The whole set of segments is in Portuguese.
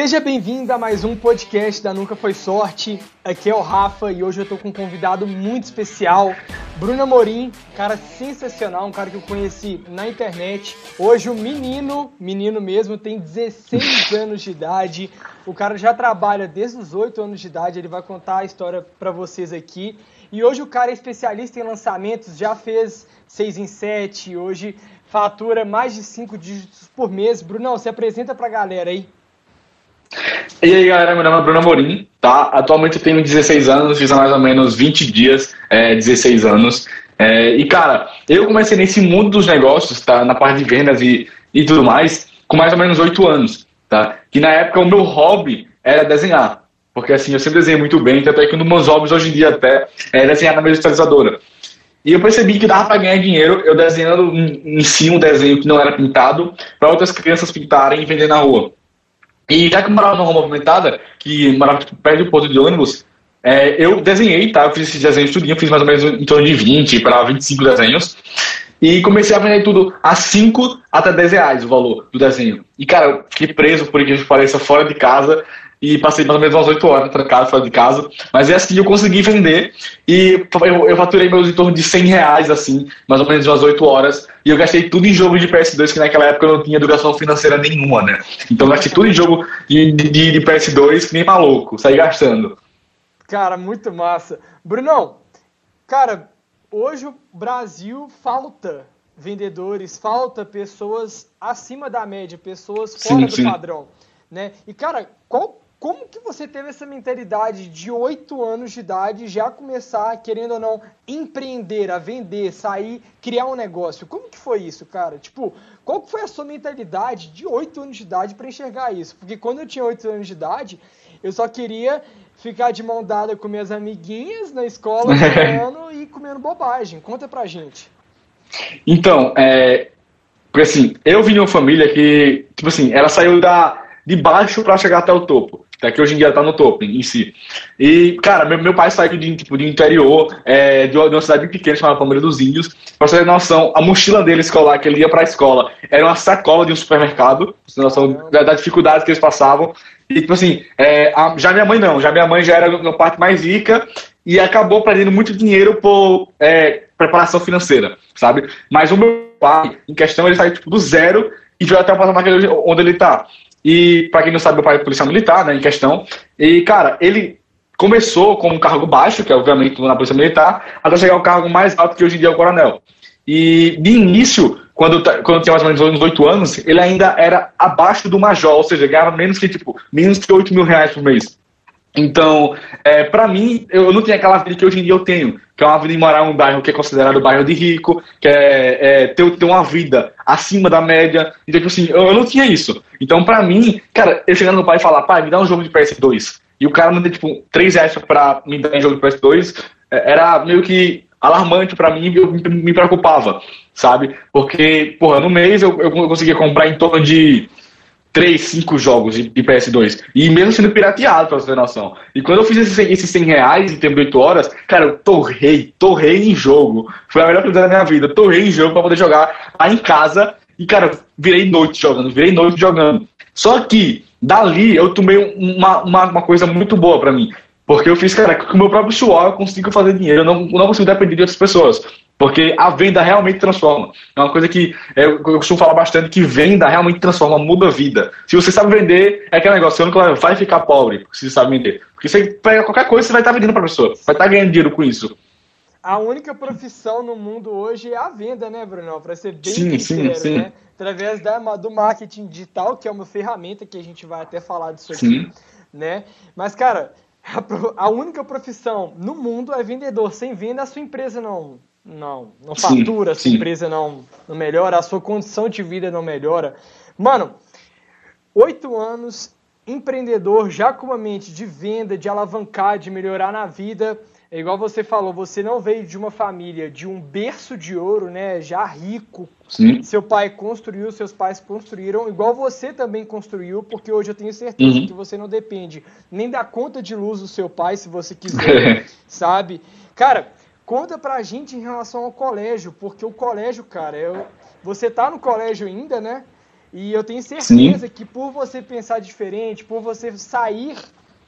Seja bem-vindo a mais um podcast da Nunca Foi Sorte. Aqui é o Rafa e hoje eu tô com um convidado muito especial, Bruno Amorim, cara sensacional, um cara que eu conheci na internet. Hoje o menino, menino mesmo, tem 16 anos de idade. O cara já trabalha desde os 8 anos de idade, ele vai contar a história para vocês aqui. E hoje o cara é especialista em lançamentos, já fez 6 em 7, hoje fatura mais de 5 dígitos por mês. Brunão, se apresenta pra galera aí. E aí galera, meu nome é Bruno Amorim, tá? Atualmente eu tenho 16 anos, fiz há mais ou menos 20 dias, é, 16 anos. É, e cara, eu comecei nesse mundo dos negócios, tá? Na parte de vendas e, e tudo mais, com mais ou menos 8 anos, tá? Que na época o meu hobby era desenhar. Porque assim, eu sempre desenhei muito bem, tanto é que um dos meus hobbies hoje em dia até é desenhar na mesa digitalizadora. E eu percebi que dava para ganhar dinheiro eu desenhando em, em si um desenho que não era pintado para outras crianças pintarem e vender na rua. E já que eu morava numa rua movimentada, que morava perto do ponto de ônibus, é, eu desenhei, tá? Eu fiz esses desenhos tudinho, fiz mais ou menos em torno de 20 para 25 desenhos. E comecei a vender tudo a 5 até 10 reais o valor do desenho. E, cara, eu fiquei preso, por que pareça, fora de casa e passei mais ou menos umas 8 horas trancado fora de casa. Mas é assim eu consegui vender e eu, eu faturei meus em torno de 100 reais, assim, mais ou menos umas 8 horas. E eu gastei tudo em jogo de PS2, que naquela época eu não tinha educação financeira nenhuma, né? Então eu gastei tudo em jogo de, de, de PS2, que nem maluco, saí gastando. Cara, muito massa. Brunão, cara, hoje o Brasil falta vendedores, falta pessoas acima da média, pessoas fora sim, do sim. padrão. Né? E, cara, qual como que você teve essa mentalidade de 8 anos de idade já começar, querendo ou não, empreender, a vender, sair, criar um negócio? Como que foi isso, cara? Tipo, qual que foi a sua mentalidade de 8 anos de idade para enxergar isso? Porque quando eu tinha 8 anos de idade, eu só queria ficar de mão dada com minhas amiguinhas na escola comendo e comendo bobagem. Conta pra gente. Então, é, porque assim, eu vim de uma família que, tipo assim, ela saiu da de baixo para chegar até o topo. Até que hoje em dia tá no topo em si. E, cara, meu, meu pai saiu de, tipo, de interior, é, de, uma, de uma cidade pequena chamada Palmeira dos Índios. Pra você ter noção, a mochila dele escolar, que ele ia pra escola, era uma sacola de um supermercado. Pra você ter noção da, da dificuldade que eles passavam. E, tipo assim, é, a, já minha mãe não. Já minha mãe já era uma parte mais rica e acabou perdendo muito dinheiro por é, preparação financeira, sabe? Mas o meu pai, em questão, ele saiu tipo, do zero e veio até o patamar onde ele tá. E, para quem não sabe, meu pai é policial militar, né, em questão. E, cara, ele começou com um cargo baixo, que é obviamente na polícia militar, até chegar ao cargo mais alto que hoje em dia é o coronel. E, de início, quando, quando tinha mais ou menos uns 8 anos, ele ainda era abaixo do major, ou seja, ganhava menos que, tipo, menos que 8 mil reais por mês. Então, é, para mim, eu não tinha aquela vida que hoje em dia eu tenho, que é uma vida de morar em um bairro que é considerado bairro de rico, que é, é ter, ter uma vida acima da média. Então, tipo assim, eu, eu não tinha isso. Então, para mim, cara, eu chegando no pai e falar, pai, me dá um jogo de PS2. E o cara me deu, tipo, 3 reais pra me dar um jogo de PS2, é, era meio que alarmante para mim eu me preocupava, sabe? Porque, porra, no mês eu, eu conseguia comprar em torno de 3, 5 jogos de, de, PS2. E mesmo sendo pirateado, pra você ter noção. E quando eu fiz esses, esses 100 reais em tempo de 8 horas, cara, eu torrei, torrei em jogo. Foi a melhor coisa da minha vida. Torrei em jogo pra poder jogar lá em casa. E, cara, virei noite jogando, virei noite jogando. Só que, dali, eu tomei uma, uma, uma coisa muito boa para mim. Porque eu fiz, cara, com o meu próprio suor eu consigo fazer dinheiro. Eu não, não consigo depender de outras pessoas. Porque a venda realmente transforma. É uma coisa que eu, costumo falar bastante, que venda realmente transforma, muda a vida. Se você sabe vender, é aquele negócio, você não vai ficar pobre se você sabe vender. Porque você pega qualquer coisa, você vai estar vendendo para a pessoa. Vai estar ganhando dinheiro com isso. A única profissão no mundo hoje é a venda, né, Bruno? Para ser bem sim, sincero, sim, sim. né? Através da, do marketing digital, que é uma ferramenta que a gente vai até falar disso aqui, sim. né? Mas, cara, a, a única profissão no mundo é vendedor. Sem venda, a sua empresa não, não, não fatura, sim, a sua sim. empresa não, não melhora, a sua condição de vida não melhora. Mano, oito anos, empreendedor, já com uma mente de venda, de alavancar, de melhorar na vida. É igual você falou, você não veio de uma família de um berço de ouro, né? Já rico. Sim. Seu pai construiu, seus pais construíram, igual você também construiu, porque hoje eu tenho certeza uhum. que você não depende nem da conta de luz do seu pai, se você quiser, sabe? Cara, Conta pra gente em relação ao colégio, porque o colégio, cara, eu, você tá no colégio ainda, né? E eu tenho certeza Sim. que por você pensar diferente, por você sair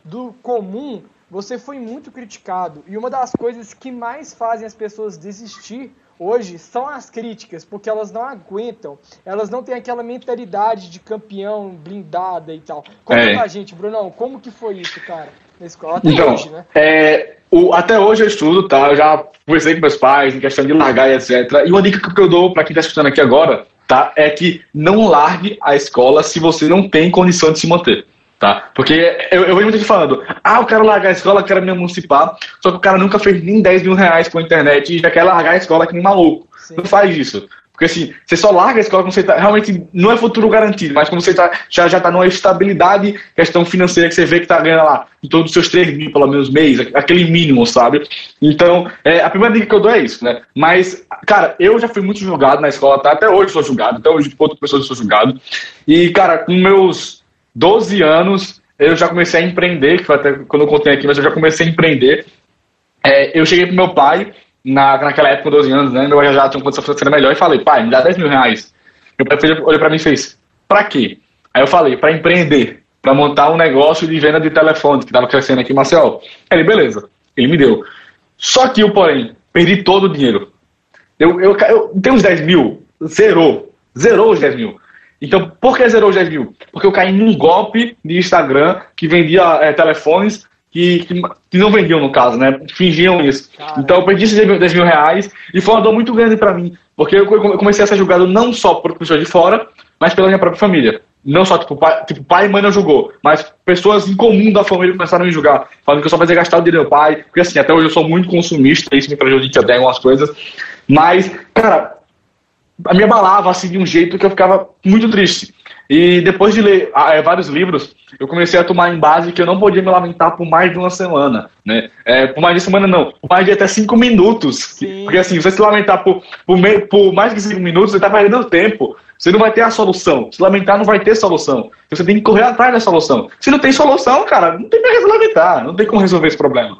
do comum, você foi muito criticado. E uma das coisas que mais fazem as pessoas desistir hoje são as críticas, porque elas não aguentam, elas não têm aquela mentalidade de campeão blindada e tal. Conta é. pra gente, Brunão, como que foi isso, cara, na escola? Até então, hoje, né? É, o, até hoje eu estudo, tá? Eu já conversei com meus pais em questão de largar e etc. E uma dica que eu dou para quem tá escutando aqui agora, tá? É que não largue a escola se você não tem condição de se manter. Tá? Porque eu, eu vejo muita gente falando, ah, eu quero largar a escola, eu quero me emancipar, só que o cara nunca fez nem 10 mil reais com a internet e já quer largar a escola que nem maluco. Sim. Não faz isso. Porque assim, você só larga a escola quando você tá, realmente não é futuro garantido, mas quando você tá, já, já tá numa estabilidade, questão financeira que você vê que tá ganhando lá em todos os seus 3 mil, pelo menos, mês, aquele mínimo, sabe? Então, é, a primeira dica que eu dou é isso, né? Mas, cara, eu já fui muito julgado na escola, tá? Até hoje sou julgado, até hoje, outras pessoas sou julgado. E, cara, com meus 12 anos, eu já comecei a empreender, que foi até quando eu contei aqui, mas eu já comecei a empreender. É, eu cheguei pro meu pai, na, naquela época, com 12 anos, né? Meu já tinha uma condição financeira melhor, e falei, pai, me dá 10 mil reais. Meu pai olhou pra mim e fez, pra quê? Aí eu falei, pra empreender, pra montar um negócio de venda de telefone, que tava crescendo aqui em Maceió. Ele, beleza, ele me deu. Só que eu, porém, perdi todo o dinheiro. Eu, eu, eu tenho uns 10 mil, zerou, zerou os 10 mil. Então, por que zerou os 10 mil? Porque eu caí num golpe de Instagram que vendia é, telefones que, que, que, não vendiam, no caso, né? Fingiam isso. Então, eu perdi esses 10 mil reais e foi uma dor muito grande para mim. Porque eu comecei a ser julgado não só por pessoas de fora, mas pela minha própria família. Não só, tipo, pai, tipo, pai e mãe não julgou, mas pessoas em comum da família começaram a me julgar, falando que eu só fazia gastar o dinheiro do meu pai, porque assim, até hoje eu sou muito consumista, isso me prejudica até algumas coisas. Mas, cara, me abalava assim de um jeito que eu ficava muito triste. E depois de ler ah, é, vários livros, eu comecei a tomar em base que eu não podia me lamentar por mais de uma semana, né? É, por mais de semana não, por mais de até cinco minutos. Sim. Porque assim, você se lamentar por, por, meio, por mais de cinco minutos, você está perdendo tempo. Você não vai ter a solução. Se lamentar, não vai ter solução. Você tem que correr atrás da solução. Se não tem solução, cara, não tem mais que lamentar. Não tem como resolver esse problema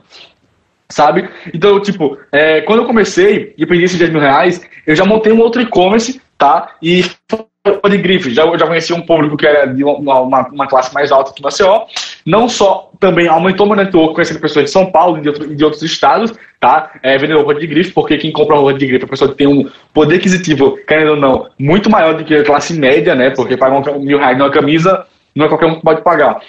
sabe? Então, tipo, é, quando eu comecei e perdi esses 10 mil reais, eu já montei um outro e-commerce, tá? E de grife, já, já conheci um público que era de uma, uma, uma classe mais alta que Maceió, não só também aumentou meu network conhecendo pessoas de São Paulo e de, outro, de outros estados, tá? É, roupa de grife, porque quem compra roupa de grife é a pessoa que tem um poder aquisitivo, querendo ou não, muito maior do que a classe média, né? Porque pagar um mil reais numa camisa não é qualquer um que pode pagar.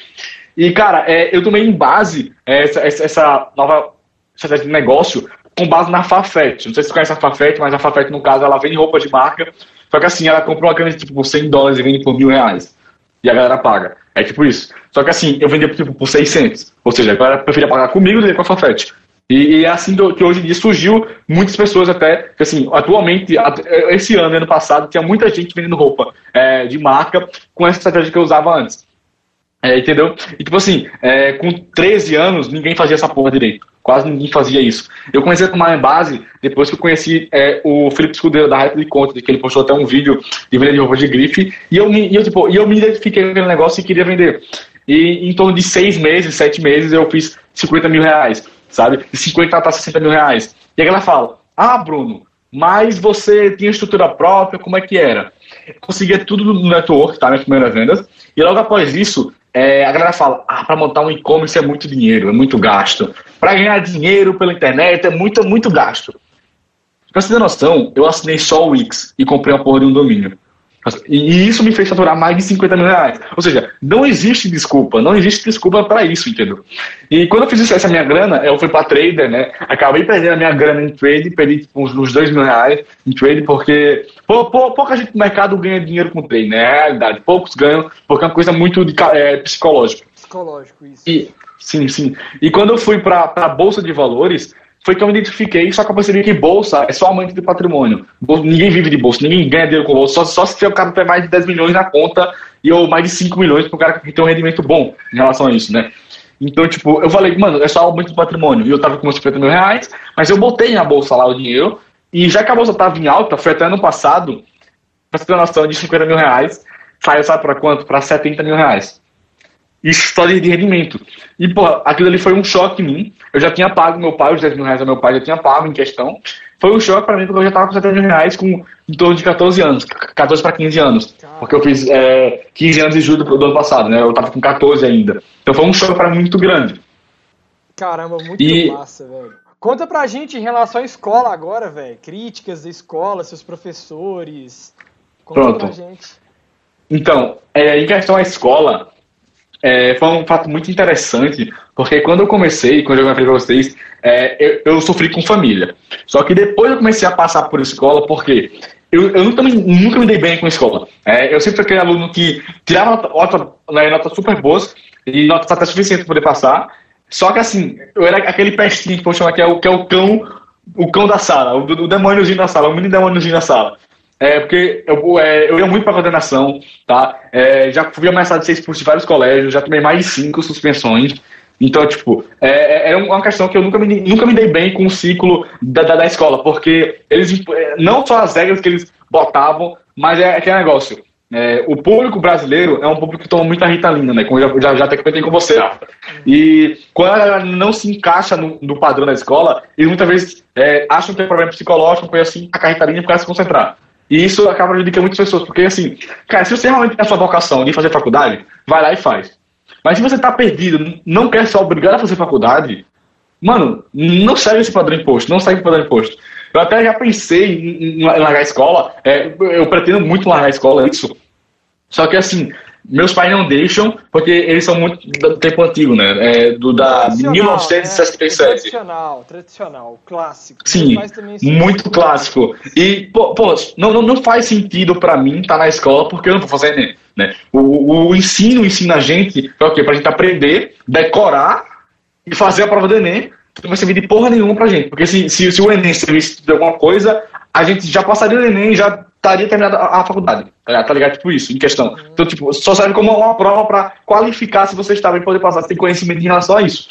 E, cara, é, eu tomei em base essa, essa, essa nova estratégia de negócio com base na Farfetch. Não sei se você conhece a Farfetch, mas a Farfetch, no caso, ela vende roupa de marca, só que assim, ela compra uma camisa tipo, por 100 dólares e vende por mil reais. E a galera paga. É tipo isso. Só que assim, eu vendia tipo, por 600. Ou seja, a galera preferia pagar comigo do que com a Farfetch. E, é assim que hoje em dia surgiu muitas pessoas até, que assim, atualmente, esse ano, ano passado, tinha muita gente vendendo roupa é, de marca com essa estratégia que eu usava antes. É, entendeu? E tipo assim, é, com 13 anos, ninguém fazia essa porra direito. Quase ninguém fazia isso. Eu comecei a tomar em base depois que eu conheci é, o Felipe Escudeiro da Hype de Conta, que ele postou até um vídeo de venda de roupa de grife, e eu me, e eu, tipo, e eu me identifiquei com aquele negócio e queria vender. E em torno de seis meses, sete meses, eu fiz 50 mil reais, sabe? De 50 a 60 mil reais. E aí ela fala, ah, Bruno, mas você tinha estrutura própria, como é que era? Conseguia tudo no network, tá? Minhas primeiras vendas. E logo após isso, é, a galera fala, ah, para montar um e-commerce é muito dinheiro, é muito gasto. Para ganhar dinheiro pela internet é muito, muito gasto. Pra você ter noção, eu assinei só o Wix e comprei a porra de um domínio. E isso me fez faturar mais de 50 mil reais. Ou seja, não existe desculpa, não existe desculpa para isso, entendeu? E quando eu fiz essa minha grana, eu fui para trader, né? Acabei perdendo a minha grana em trade, perdi tipo, uns, uns 2 mil reais em trade, porque pou, pou, pouca gente no mercado ganha dinheiro com trade, né? É a realidade. Poucos ganham, porque é uma coisa muito de, é, psicológica. Psicológico, isso. E, sim, sim. E quando eu fui para a Bolsa de Valores, foi que eu me identifiquei, só que eu percebi que bolsa é só amante de patrimônio. Ninguém vive de bolsa, ninguém ganha dinheiro com bolsa, só, só se o cara tem mais de 10 milhões na conta e ou mais de 5 milhões para o cara que tem um rendimento bom em relação a isso, né? Então, tipo, eu falei, mano, é só aumento de patrimônio. E eu tava com meus 50 mil reais, mas eu botei na bolsa lá o dinheiro, e já que a bolsa tava em alta, foi até ano passado, pra você ter uma noção, de 50 mil reais, saiu, sabe para quanto? Para 70 mil reais. História de rendimento. E, pô, aquilo ali foi um choque em mim. Eu já tinha pago meu pai, os 10 mil reais ao meu pai, já tinha pago em questão. Foi um choque para mim, porque eu já estava com 70 mil reais com em torno de 14 anos, 14 para 15 anos. Porque eu fiz é, 15 anos de julho do ano passado, né? Eu estava com 14 ainda. Então foi um choque para mim muito grande. Caramba, muito e... massa, velho. Conta pra gente em relação à escola agora, velho. Críticas da escola, seus professores. Conta Pronto. pra gente. Então, é, em questão à escola, é, foi um fato muito interessante, porque quando eu comecei, quando eu falei para vocês, é, eu, eu, sofri com família. Só que depois eu comecei a passar por escola, porque eu, eu nunca, me, nunca me dei bem com escola. É, eu sempre fui aquele aluno que tirava nota, nota, né, notas super boas e notas até suficientes para poder passar. Só que assim, eu era aquele pestinho que eu chamar que é o, que é o cão, o cão da sala, o, o demôniozinho da sala, o mini demôniozinho da sala. É, porque eu, é, eu ia muito para coordenação, tá? É, já fui ameaçado de ser expulso de vários colégios, já tomei mais de cinco suspensões. Então, tipo, é, é, é uma questão que eu nunca me, nunca me dei bem com o ciclo da, da, da escola, porque eles, é, não só as regras que eles botavam, mas é aquele negócio. É, o público brasileiro é um público que toma muita ritalina, né? Como eu já, já, já até comentei com você. E quando ela não se encaixa no, no padrão da escola, eles muitas vezes é, acham que é problema psicológico, coisa assim, a ritalina para se concentrar. E isso acaba prejudicando muitas pessoas, porque assim, cara, se você realmente tem a sua vocação de fazer faculdade, vai lá e faz. Mas se você tá perdido, não quer ser obrigado a fazer faculdade, mano, não segue esse padrão imposto, não segue o padrão imposto. Eu até já pensei em, em largar a escola, é, eu pretendo muito largar a escola, isso. Só que assim, meus pais não deixam, porque eles são muito do tempo antigo, né? É, do da de 1967. Né? Tradicional, tradicional, clássico. Sim, muito clássico. E, pô, pô não, não, não faz sentido para mim estar tá na escola porque eu não vou fazer Enem. Né? O, o ensino ensina a gente para o quê? Pra gente aprender, decorar e fazer a prova do Enem. Que não vai servir de porra nenhuma pra gente. Porque se, se, se o Enem servisse de alguma coisa, a gente já passaria o Enem já estaria terminada a, a faculdade. Tá, tá ligado? Tipo isso, em questão. Então, tipo, só serve como uma prova para qualificar se você está bem poder passar, se tem conhecimento em relação a isso.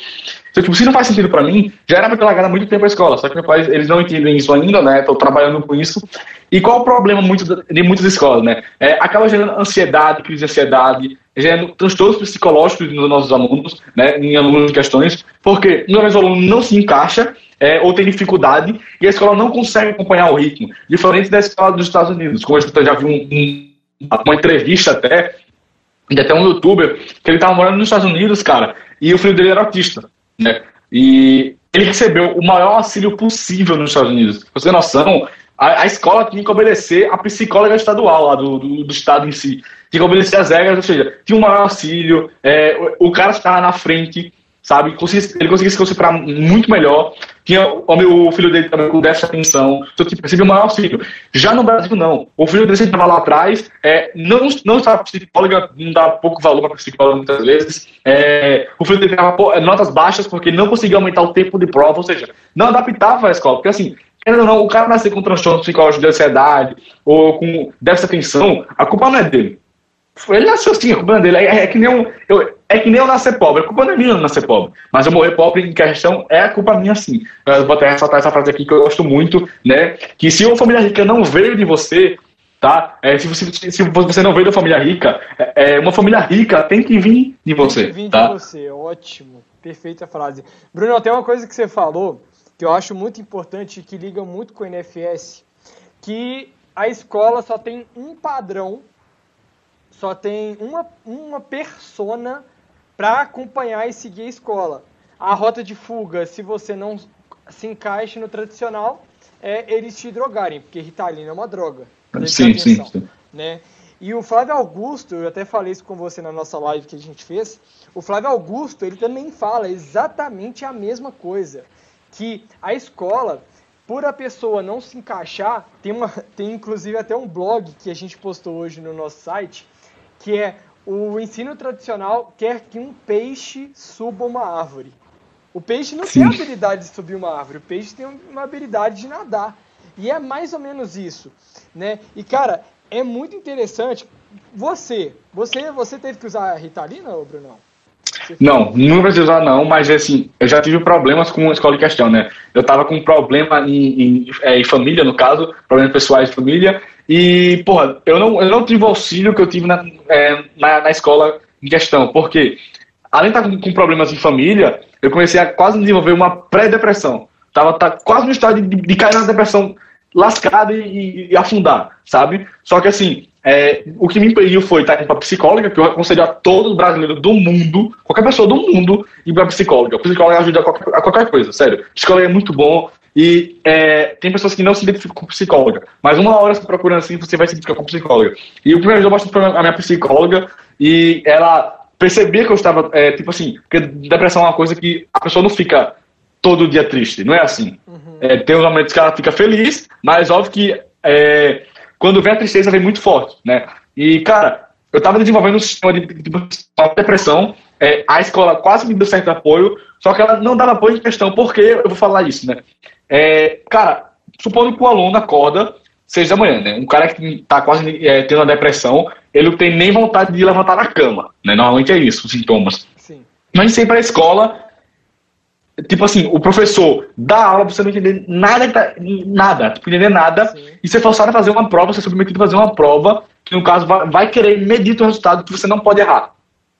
Então, tipo, se não faz sentido para mim, já era pra ter há muito tempo a escola. Só que meus pais, eles não entendem isso ainda, né? Estou trabalhando com isso. E qual o problema muito de muitas escolas, né? É, acaba gerando ansiedade, crise de ansiedade, gerando transtornos psicológicos nos nossos alunos, né? Em alunos de questões, porque no o aluno não se encaixa é, ou tem dificuldade e a escola não consegue acompanhar o ritmo. Diferente da escola dos Estados Unidos. Como eu já vi um, um, uma entrevista até, de até um youtuber, que ele estava morando nos Estados Unidos, cara, e o filho dele era autista. Né? E ele recebeu o maior auxílio possível nos Estados Unidos. Você ter noção, a, a, escola tinha que obedecer a psicóloga estadual lá do, do, do, estado em si. Tinha que obedecer as regras, ou seja, tinha um maior auxílio, é, o, o cara estava na frente sabe? ele conseguia se concentrar muito melhor. Tinha o meu filho dele também com déficit de atenção, então tipo, recebia o maior auxílio. Já no Brasil, não. O filho dele estava lá atrás, é, não, não estava psicóloga, não dá pouco valor para psicóloga muitas vezes. É, o filho dele tava notas baixas porque não conseguia aumentar o tempo de prova, ou seja, não adaptava a escola. Porque assim, querendo ou não, o cara nascer com transtorno psicológico de ansiedade ou com déficit de atenção, a culpa não é dele. Ele nasceu assim, a culpa não é dele. É, é que nem um, eu, é que nem eu nascer pobre. A culpa não é minha nascer pobre. Mas eu morrer pobre em questão é a culpa minha sim. Eu vou até ressaltar essa frase aqui que eu gosto muito, né? Que se uma família rica não veio de você, tá? É, se, você, se você não veio da família rica, é, é, uma família rica tem que vir de você. Tem que vir tá? de você, ótimo. Perfeita frase. Bruno, tem uma coisa que você falou que eu acho muito importante e que liga muito com o NFS, que a escola só tem um padrão só tem uma, uma persona para acompanhar e seguir a escola. A rota de fuga, se você não se encaixa no tradicional, é eles te drogarem, porque Ritalina é uma droga. Sim, sim, sim. Né? E o Flávio Augusto, eu até falei isso com você na nossa live que a gente fez, o Flávio Augusto, ele também fala exatamente a mesma coisa, que a escola, por a pessoa não se encaixar, tem, uma, tem inclusive até um blog que a gente postou hoje no nosso site, que é o ensino tradicional quer que um peixe suba uma árvore. O peixe não Sim. tem a habilidade de subir uma árvore, o peixe tem uma habilidade de nadar. E é mais ou menos isso, né? E cara, é muito interessante. Você, você, você teve que usar a Ritalina, ou Brunão? Não, não precisei usar não, mas assim, eu já tive problemas com a escola de questão, né? Eu tava com problema em, em, é, em família, no caso, problemas pessoais de família, e, porra, eu não, eu não tive o auxílio que eu tive na, é, na, na, escola em questão, porque além de estar com, com problemas em família, eu comecei a quase desenvolver uma pré-depressão. Tava tá, quase no estado de, de, cair na depressão lascada e, e, afundar, sabe? Só que assim, é, o que me impediu foi estar para psicóloga, que eu aconselho a todo brasileiro do mundo, qualquer pessoa do mundo, ir para psicóloga. A psicóloga ajuda a qualquer, a qualquer coisa, sério. Psicóloga é muito bom e é, tem pessoas que não se identificam com psicóloga, mas uma hora você procurando assim, você vai se identificar com psicóloga. E o primeiro eu bastante a minha psicóloga e ela percebia que eu estava, é, tipo assim, porque depressão é uma coisa que a pessoa não fica todo dia triste, não é assim. Uhum. É, tem uns momentos que ela fica feliz, mas óbvio que é, quando vem a tristeza vem muito forte, né? E, cara, eu estava desenvolvendo um sistema de, de, de depressão, é, a escola quase me deu certo apoio, só que ela não dava apoio em questão, porque eu vou falar isso, né? É, cara, supondo que o aluno acorda seis da manhã, né? Um cara que está quase é, tendo uma depressão, ele não tem nem vontade de levantar da cama, né? Normalmente é isso, os sintomas. Sim. Mas sempre a escola Tipo assim, o professor dá aula pra você não entender nada, tá, nada, tipo, entender nada, Sim. e você é forçado a fazer uma prova, você é submetido a fazer uma prova, que no caso vai, vai querer medir o resultado que você não pode errar.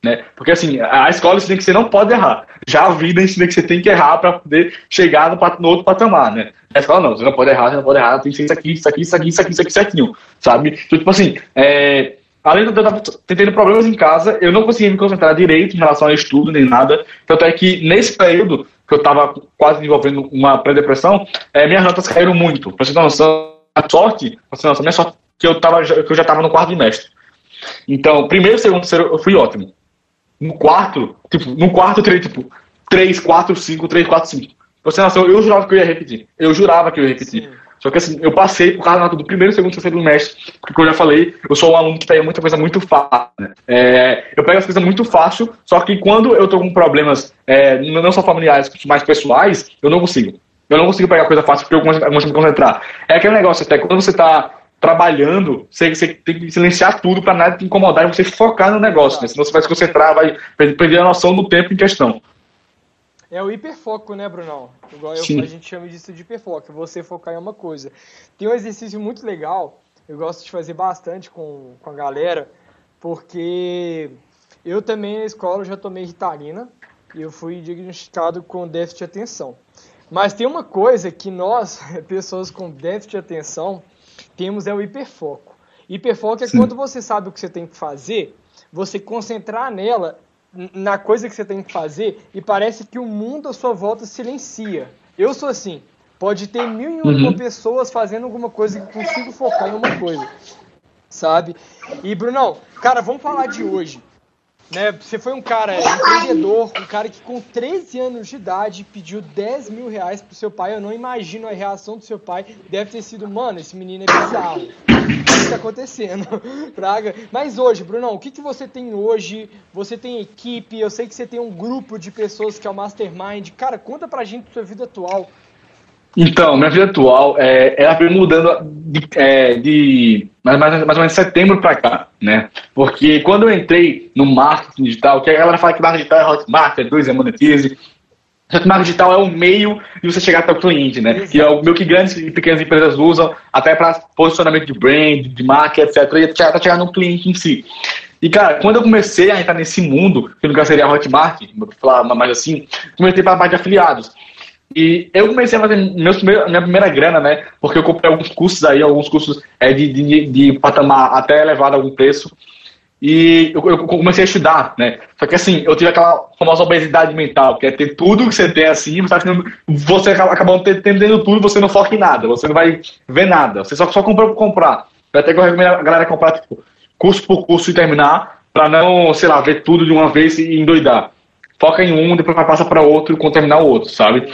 Né? Porque assim, a escola ensina que você não pode errar. Já a vida ensina que você tem que errar para poder chegar no, outro patamar, né? A escola não, você não pode errar, você não pode errar, tem que ser isso aqui, isso aqui, isso aqui, isso aqui, isso aqui, certinho, sabe? Então, tipo assim, é, além de eu estar tendo problemas em casa, eu não conseguia me concentrar direito em relação ao estudo nem nada. Tanto é que nesse período que eu estava quase desenvolvendo uma pré-depressão, é, minhas notas caíram muito. Pra você ter noção, a sorte, pra você ter noção, minha sorte que eu, tava, que eu já estava no quarto trimestre. Então, primeiro, segundo, terceiro, eu fui ótimo. No quarto, tipo, no quarto eu tirei, tipo, 3, 4, 5, 3, 4, 5. Pra você noção, eu jurava que eu ia repetir. Eu jurava que eu ia repetir. Sim. Só que assim, eu passei por causa do primeiro, segundo, terceiro trimestre, porque como eu já falei, eu sou um aluno que pega muita coisa muito fácil. Né? É, eu pego as coisas muito fácil, só que quando eu tô com problemas, é, não só familiares, mas pessoais, eu não consigo. Eu não consigo pegar coisa fácil porque eu consigo me concentrar. É aquele negócio até, quando você tá trabalhando, você, você tem que silenciar tudo para nada te incomodar e você focar no negócio, né? Senão você vai se concentrar, vai perder a noção do tempo em questão. É o hiperfoco, né, Brunão? Igual eu, a gente chama disso de hiperfoco, você focar em uma coisa. Tem um exercício muito legal, eu gosto de fazer bastante com, com a galera, porque eu também na escola já tomei Ritalina e eu fui diagnosticado com déficit de atenção. Mas tem uma coisa que nós, pessoas com déficit de atenção, temos é o hiperfoco. Hiperfoco é Sim. quando você sabe o que você tem que fazer, você concentrar nela na coisa que você tem que fazer e parece que o mundo à sua volta silencia. Eu sou assim. Pode ter mil e uma uhum. pessoas fazendo alguma coisa que consigo focar em uma coisa. Sabe? E, Brunão, cara, vamos falar de hoje. Né? Você foi um cara empreendedor, um cara que com 13 anos de idade pediu 10 mil reais pro seu pai. Eu não imagino a reação do seu pai. Deve ter sido, mano, esse menino é bizarro que está acontecendo, Praga. Mas hoje, Brunão, o que, que você tem hoje? Você tem equipe, eu sei que você tem um grupo de pessoas que é o Mastermind. Cara, conta pra gente sua vida atual. Então, minha vida atual, é, ela veio mudando de, é, de mais, mais, mais ou menos setembro para cá, né? Porque quando eu entrei no marketing digital, que a galera fala que marketing digital é Hotmart, é dois, é Monetize, o marketing digital é o meio de você chegar até o cliente, né? Exato. Que é o meio que grandes e pequenas empresas usam até para posicionamento de brand, de marca, etc. E até chegar no cliente em si. E, cara, quando eu comecei a entrar nesse mundo, que caso seria Hotmart, vou falar mais assim, comecei para a parte de afiliados. E eu comecei a fazer meus minha primeira grana, né? Porque eu comprei alguns cursos aí, alguns cursos é, de, de, de patamar até elevado a algum preço. E eu, eu, comecei a estudar, né? Só que assim, eu tive aquela famosa obesidade mental, que é ter tudo que você tem assim, você, tá você acaba entendendo tudo você não foca em nada, você não vai ver nada, você só, só comprou por comprar. Até que eu recomendo a galera comprar tipo, curso por curso e terminar, para não, sei lá, ver tudo de uma vez e endoidar. Foca em um, depois passa para outro quando terminar o outro, sabe?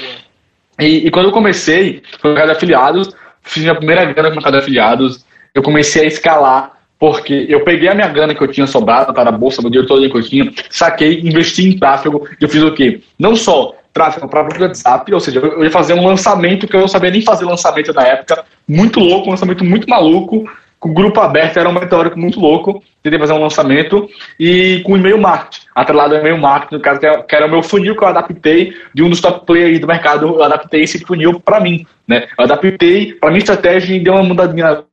E, e quando eu comecei com o mercado de afiliados, fiz minha primeira grana com o mercado de afiliados, eu comecei a escalar porque eu peguei a minha grana que eu tinha sobrado, tá na bolsa, meu dinheiro todo que eu tinha, saquei, investi em tráfego, e eu fiz o quê? Não só tráfego para o WhatsApp, ou seja, eu ia fazer um lançamento que eu não sabia nem fazer lançamento na época, muito louco, um lançamento muito maluco, com o grupo aberto, era um meteórico muito louco, tentei fazer um lançamento, e com e-mail marketing, atrelado ao e-mail marketing, no caso, que era o meu funil que eu adaptei de um dos top players do mercado, eu adaptei esse funil para mim, né? Eu adaptei para minha estratégia e deu uma mudadinha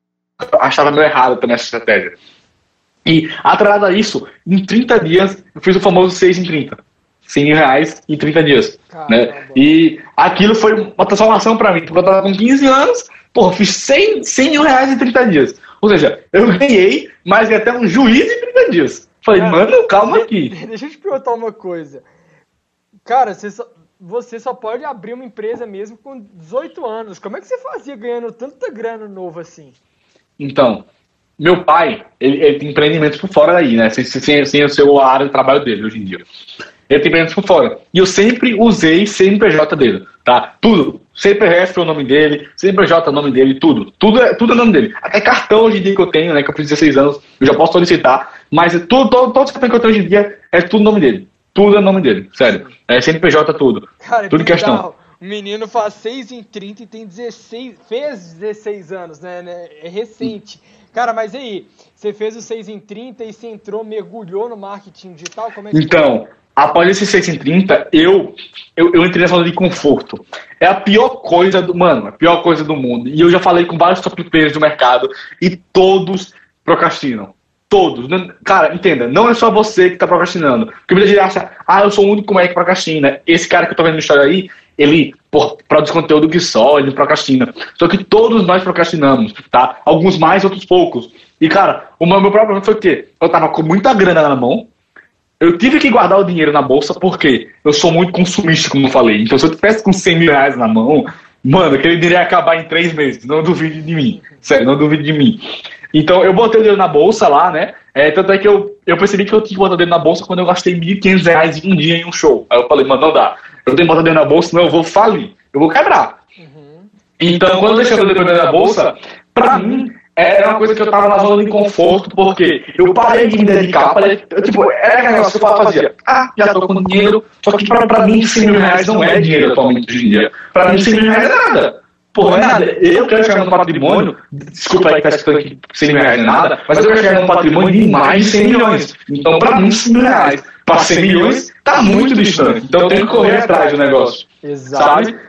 achava meio errado também essa estratégia. E, atrelado a isso, em 30 dias, eu fiz o famoso 6 em 30. 100 mil reais em 30 dias. né? E aquilo foi uma transformação para mim, porque eu tava com 15 anos, pô, fiz 100, 100 mil reais em 30 dias. Ou seja, eu ganhei, mas até um juiz em 30 dias. Falei, Cara, mano, calma aqui. Deixa eu te perguntar uma coisa. Cara, você só, você só pode abrir uma empresa mesmo com 18 anos. Como é que você fazia ganhando tanta grana novo assim? Então, meu pai, ele, ele tem empreendimentos por fora daí, né? Sem, sem, sem o seu área de trabalho dele hoje em dia. Ele tem empreendimentos por fora. E eu sempre usei CNPJ dele, tá? Tudo. CPF é o nome dele, CNPJ é o nome dele, tudo. Tudo é, tudo é o nome dele. Até cartão hoje em dia que eu tenho, né? Que eu fiz 16 anos, eu já posso solicitar. Mas é tudo, todo, todo cartão que eu tenho hoje em dia é tudo o nome dele. Tudo é nome dele, sério. É CNPJ tudo. Cara, tudo que questão. O menino faz 6 em 30 e tem 16. Fez 16 anos, né? né? É recente. Cara, mas aí, você fez o 6 em 30 e você entrou, mergulhou no marketing digital? Como é que então, foi? Após esse 6 em 30, eu, eu, eu entrei nessa zona de conforto. É a pior coisa do. Mano, a pior coisa do mundo. E eu já falei com vários top players do mercado e todos procrastinam. Todos. Cara, entenda, não é só você que está procrastinando. Porque muita gente acha, ah, eu sou o único é que procrastina. Esse cara que eu tô vendo no história aí, ele por, produz conteúdo que só, ele procrastina. Só que todos nós procrastinamos, tá? Alguns mais, outros poucos. E, cara, o meu, meu problema foi o quê? Eu tava com muita grana na mão, eu tive que guardar o dinheiro na bolsa porque eu sou muito consumista, como eu falei. Então, se eu tivesse com 100 mil reais na mão, mano, aquele dinheiro ia acabar em três meses. Não duvide de mim. Sério, não duvide de mim. Então, eu botei o dinheiro na bolsa lá, né? É, tanto é que eu, eu percebi que eu tinha que botar o dinheiro na bolsa quando eu gastei 1.500 reais em um dia em um show. Aí eu falei, mano, não dá. Eu tenho que botar dinheiro na bolsa, senão eu vou falir. Eu vou quebrar. Uhum. Então, quando eu deixei o dinheiro na bolsa, pra mim, era uma coisa que eu tava na zona de conforto, porque eu parei de me dedicar. Parei, eu, tipo, era aquele negócio que eu fazia. Ah, já tô com dinheiro. Só que pra, pra mim, 100 mil reais não é dinheiro atualmente hoje em dia. Pra mim, 100 mil reais é nada. Não é nada. Eu quero chegar no patrimônio, desculpa aí que tá escutando aqui 100 mil reais é nada, mas eu quero chegar no patrimônio de mais de 100 milhões. Então, pra mim, 100 mil reais para 100 milhões tá muito distante. Então, eu tenho que correr atrás do negócio. Exato. Sabe?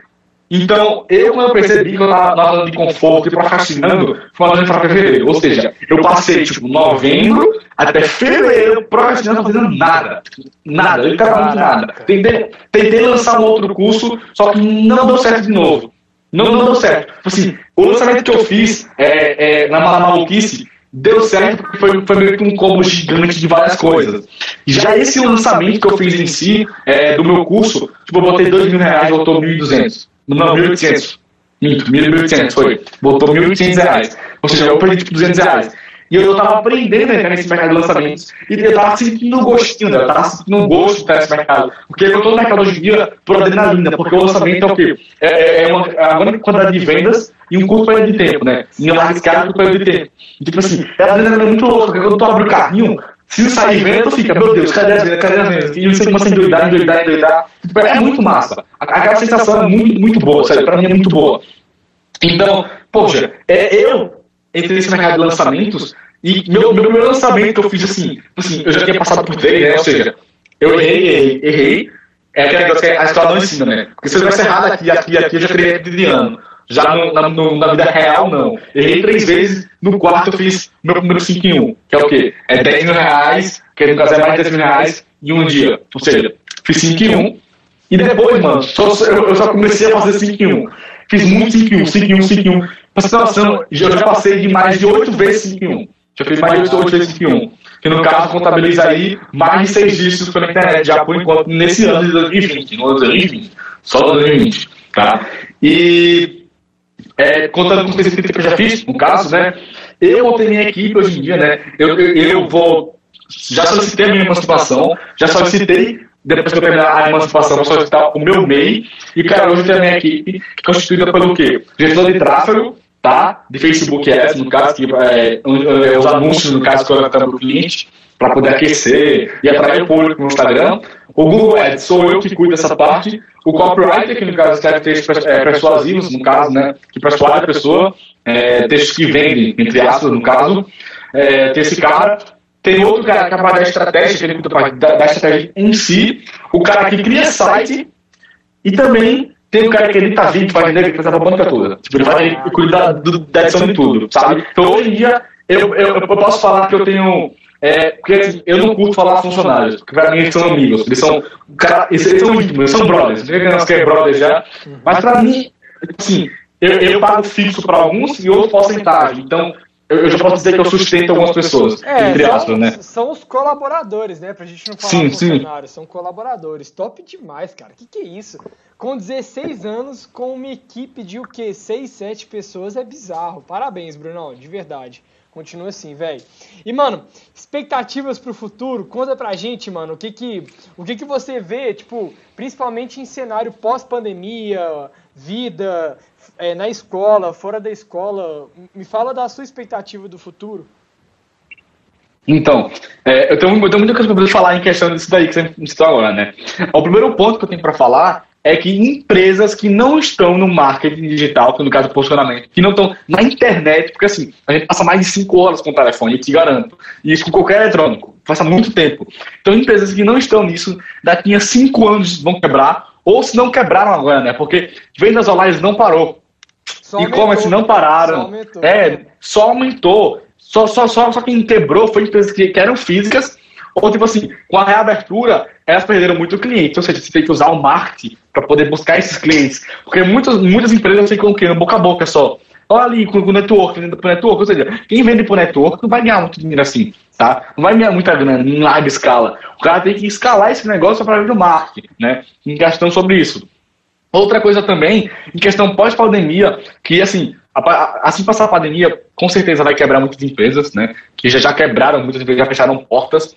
Então, eu, quando eu percebi que eu estava na zona de conforto e procrastinando, foi uma para fevereiro. Ou seja, eu passei, tipo, novembro até fevereiro procrastinando, não fazendo nada. Nada, literalmente nada. Tentei, tentei lançar um outro curso, só que não deu certo de novo. Não, não deu certo. Tipo assim, o lançamento que eu fiz é, é, na maluquice deu certo porque foi, foi meio que um combo gigante de várias coisas. Já esse lançamento que eu fiz em si, é, do meu curso, tipo, eu botei 2 mil reais, voltou 1.200. Não, 1.800. Minto, 1.800 foi. Botou 1.800 reais. Ou seja, eu perdi tipo 200 reais. E eu tava aprendendo a entrar nesse mercado de lançamentos. E eu tava sentindo um gostinho, eu tava sentindo um gosto de estar nesse mercado. Porque eu tô no mercado hoje em dia por adrenalina, porque o lançamento é o quê? É, é, é uma, é uma quantidade de vendas e um curto período de tempo, né? Em larga escala, um curto período de tempo. E, tipo assim, é adrenalina muito louca, quando tu abre o carrinho, se sair vento, fica, meu Deus, cadê as vendas, cadê as vendas? E você começa a endoidar, endoidar, endoidar. É muito massa. Aquela sensação é muito, muito boa, sério, pra mim é muito boa. Então, poxa, é, eu entrei nesse mercado de lançamentos e meu, meu, meu lançamento eu fiz assim, assim, eu já tinha passado por três, né? Ou seja, eu errei, errei, errei. É aquele negócio que a história não ensina, né? Porque se eu tivesse errado aqui, aqui, aqui, eu já teria Adriano. Já no, na, no, na, vida real, não. Errei três vezes, no quarto eu fiz meu primeiro 5 em 1, que é o quê? É 10 mil reais, que no caso é mais de 10 mil reais em um dia. Ou seja, fiz 5 em 1. E depois, mano, só, eu, eu, só comecei a fazer 5 em 1. Fiz muito 5 em 1, 5 em 1, 5 em 1. Pra você ter eu já passei de mais de 8 vezes 5 em 1. Já fiz mais de 8 vezes 5 em 1. Que no caso contabiliza aí mais de 6 dígitos pela internet, já por enquanto, nesse ano de 2020. No ano de 2020. Só 2020. Tá? E é, contando com os que eu já fiz, no caso, né? Eu montei minha equipe hoje em dia, né? Eu, eu, eu vou. Já solicitei a minha emancipação, já solicitei, depois que eu terminar a emancipação, vou solicitar o meu MEI. E, cara, hoje tenho a minha equipe, constituída pelo quê? Gestor de tráfego, tá? De Facebook Ads, no caso, que é, é, os anúncios, no caso, que eu para o cliente, para poder aquecer e atrair o público no Instagram. O Google Ads sou eu que cuido dessa parte. O copywriter, que no caso escreve textos é, persuasivos, no caso, né, que persuade a pessoa, é, textos que vendem, entre aspas, no caso. É, tem esse cara. Tem outro cara que é da estratégia, que ele cuida da, da estratégia em si. O cara que cria site e também tem o cara que edita vídeo, vai vender, que faz a banca toda. Tipo, ele vai cuidar da edição de tudo, sabe? Então hoje em dia, eu, eu, eu posso falar que eu tenho é, porque eu não curto falar funcionários, porque pra mim eles são amigos, eles são, cara, eles, eles são íntimos, eles são brothers, não que nós é brother já, mas pra mim, assim, eu, eu pago fixo para alguns e outro porcentagem, então eu, eu, já posso dizer que eu sustento algumas pessoas, é, entre são, aspas, né? São os colaboradores, né? Pra gente não falar sim, funcionários, sim. são colaboradores. Top demais, cara. Que que é isso? Com 16 anos, com uma equipe de o quê? 6, 7 pessoas é bizarro. Parabéns, Brunão, de verdade. Continua assim, velho. E, mano, expectativas pro futuro, conta pra gente, mano, o que que, o que que você vê, tipo, principalmente em cenário pós-pandemia, vida, é, na escola, fora da escola. Me fala da sua expectativa do futuro. Então, é, eu, tenho, eu tenho muita coisa para falar em questão disso daí que você me citou agora, né? O primeiro ponto que eu tenho para falar é que empresas que não estão no marketing digital, que no caso do posicionamento, que não estão na internet, porque assim, a gente passa mais de 5 horas com o telefone, eu te garanto, e isso com qualquer eletrônico, passa muito tempo. Então, empresas que não estão nisso, daqui a 5 anos vão quebrar, ou se não quebraram agora, né? Porque vendas online não parou. E-commerce não pararam. Só aumentou, é, só aumentou. Só, só, só, só quem quebrou foi empresas que, que eram físicas, ou tipo assim, com a reabertura, elas perderam muito cliente. Ou seja, você tem que usar o marketing para poder buscar esses clientes. Porque muitas, muitas empresas ficam criando boca a boca só. Olha ali, com o network, pro network. Ou seja, quem vende pro network não vai ganhar muito dinheiro assim, tá? Não vai ganhar muita grana em larga escala. O cara tem que escalar esse negócio para ver o marketing, né? Em questão sobre isso. Outra coisa também, em questão pós-pandemia, que assim, assim passar a pandemia, com certeza vai quebrar muitas empresas, né? Que já, já quebraram, muitas empresas já fecharam portas,